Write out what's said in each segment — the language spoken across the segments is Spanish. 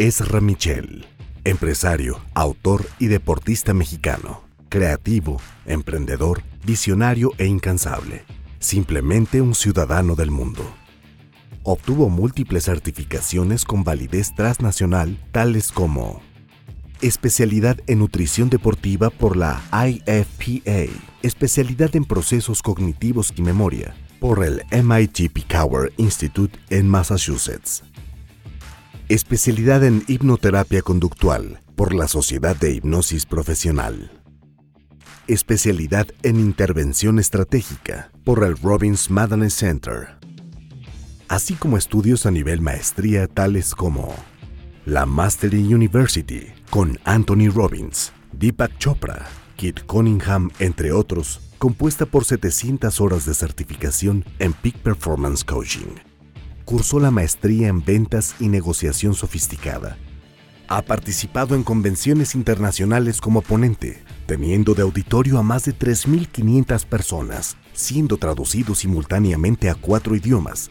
Ezra Michel, empresario, autor y deportista mexicano, creativo, emprendedor, visionario e incansable, simplemente un ciudadano del mundo. Obtuvo múltiples certificaciones con validez transnacional tales como especialidad en nutrición deportiva por la IFPA, especialidad en procesos cognitivos y memoria por el MIT Picower Institute en Massachusetts, especialidad en hipnoterapia conductual por la Sociedad de Hipnosis Profesional, especialidad en intervención estratégica por el Robbins Madness Center, así como estudios a nivel maestría tales como la Mastery University con Anthony Robbins, Deepak Chopra, Kit Cunningham, entre otros, compuesta por 700 horas de certificación en Peak Performance Coaching. Cursó la maestría en ventas y negociación sofisticada. Ha participado en convenciones internacionales como ponente, teniendo de auditorio a más de 3.500 personas, siendo traducido simultáneamente a cuatro idiomas,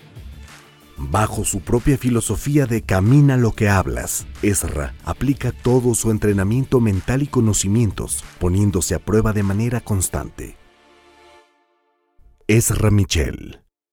Bajo su propia filosofía de camina lo que hablas, Ezra aplica todo su entrenamiento mental y conocimientos, poniéndose a prueba de manera constante. Ezra Michel